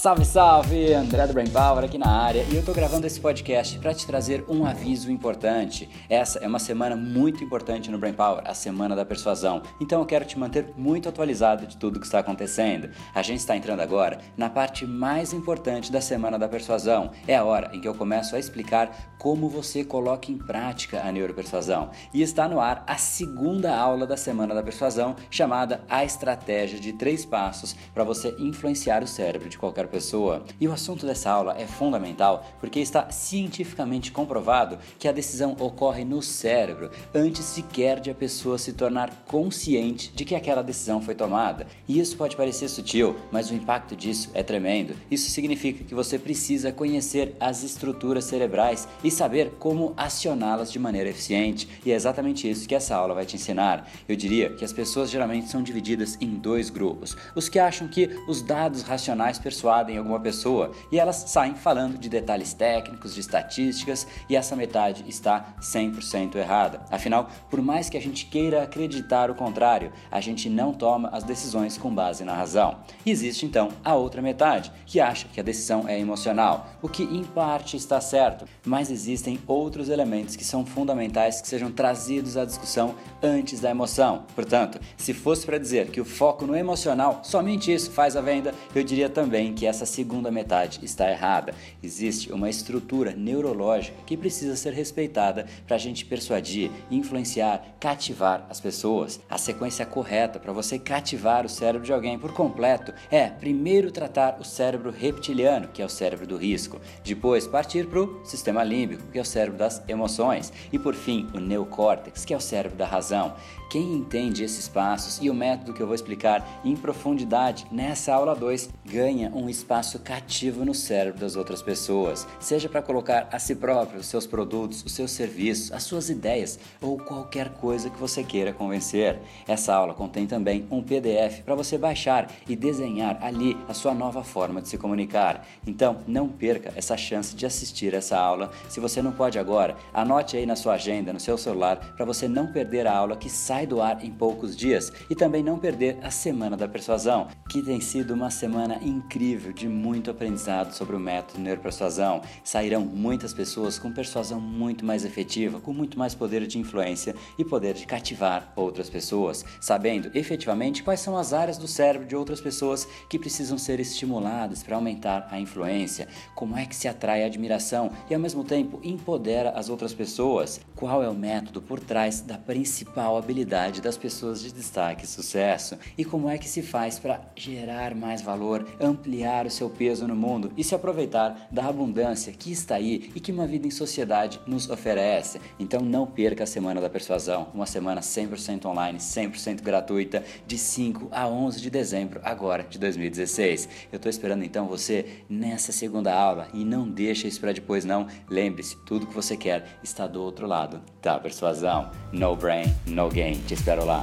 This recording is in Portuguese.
Salve, salve! André do Brain Power aqui na área e eu tô gravando esse podcast para te trazer um aviso importante. Essa é uma semana muito importante no Brain Power, a semana da persuasão. Então eu quero te manter muito atualizado de tudo que está acontecendo. A gente está entrando agora na parte mais importante da semana da persuasão. É a hora em que eu começo a explicar como você coloca em prática a neuropersuasão. E está no ar a segunda aula da semana da persuasão, chamada A Estratégia de Três Passos para você influenciar o cérebro de qualquer pessoa. E o assunto dessa aula é fundamental porque está cientificamente comprovado que a decisão ocorre no cérebro antes sequer de a pessoa se tornar consciente de que aquela decisão foi tomada. E isso pode parecer sutil, mas o impacto disso é tremendo. Isso significa que você precisa conhecer as estruturas cerebrais e saber como acioná-las de maneira eficiente. E é exatamente isso que essa aula vai te ensinar. Eu diria que as pessoas geralmente são divididas em dois grupos: os que acham que os dados racionais persuadem em alguma pessoa e elas saem falando de detalhes técnicos, de estatísticas e essa metade está 100% errada. Afinal, por mais que a gente queira acreditar o contrário, a gente não toma as decisões com base na razão. Existe então a outra metade, que acha que a decisão é emocional, o que em parte está certo, mas existem outros elementos que são fundamentais que sejam trazidos à discussão antes da emoção. Portanto, se fosse para dizer que o foco no emocional, somente isso faz a venda, eu diria também que essa segunda metade está errada. Existe uma estrutura neurológica que precisa ser respeitada para a gente persuadir, influenciar, cativar as pessoas. A sequência correta para você cativar o cérebro de alguém por completo é primeiro tratar o cérebro reptiliano, que é o cérebro do risco, depois partir para o sistema límbico, que é o cérebro das emoções, e por fim o neocórtex, que é o cérebro da razão. Quem entende esses passos e o método que eu vou explicar em profundidade nessa aula 2 ganha um espaço cativo no cérebro das outras pessoas, seja para colocar a si próprio os seus produtos, os seus serviços, as suas ideias ou qualquer coisa que você queira convencer. Essa aula contém também um PDF para você baixar e desenhar ali a sua nova forma de se comunicar. Então, não perca essa chance de assistir essa aula. Se você não pode agora, anote aí na sua agenda, no seu celular, para você não perder a aula que sai do ar em poucos dias e também não perder a Semana da Persuasão, que tem sido uma semana incrível de muito aprendizado sobre o método neuropersuasão. Sairão muitas pessoas com persuasão muito mais efetiva, com muito mais poder de influência e poder de cativar outras pessoas, sabendo efetivamente quais são as áreas do cérebro de outras pessoas que precisam ser estimuladas para aumentar a influência, como é que se atrai a admiração e ao mesmo tempo empodera as outras pessoas, qual é o método por trás da principal habilidade das pessoas de destaque e sucesso e como é que se faz para gerar mais valor, ampliar o seu peso no mundo e se aproveitar da abundância que está aí e que uma vida em sociedade nos oferece. Então não perca a Semana da Persuasão, uma semana 100% online, 100% gratuita, de 5 a 11 de dezembro agora de 2016. Eu estou esperando então você nessa segunda aula e não deixa isso para depois não. Lembre-se, tudo que você quer está do outro lado da persuasão. No brain, no gain. Te espero lá.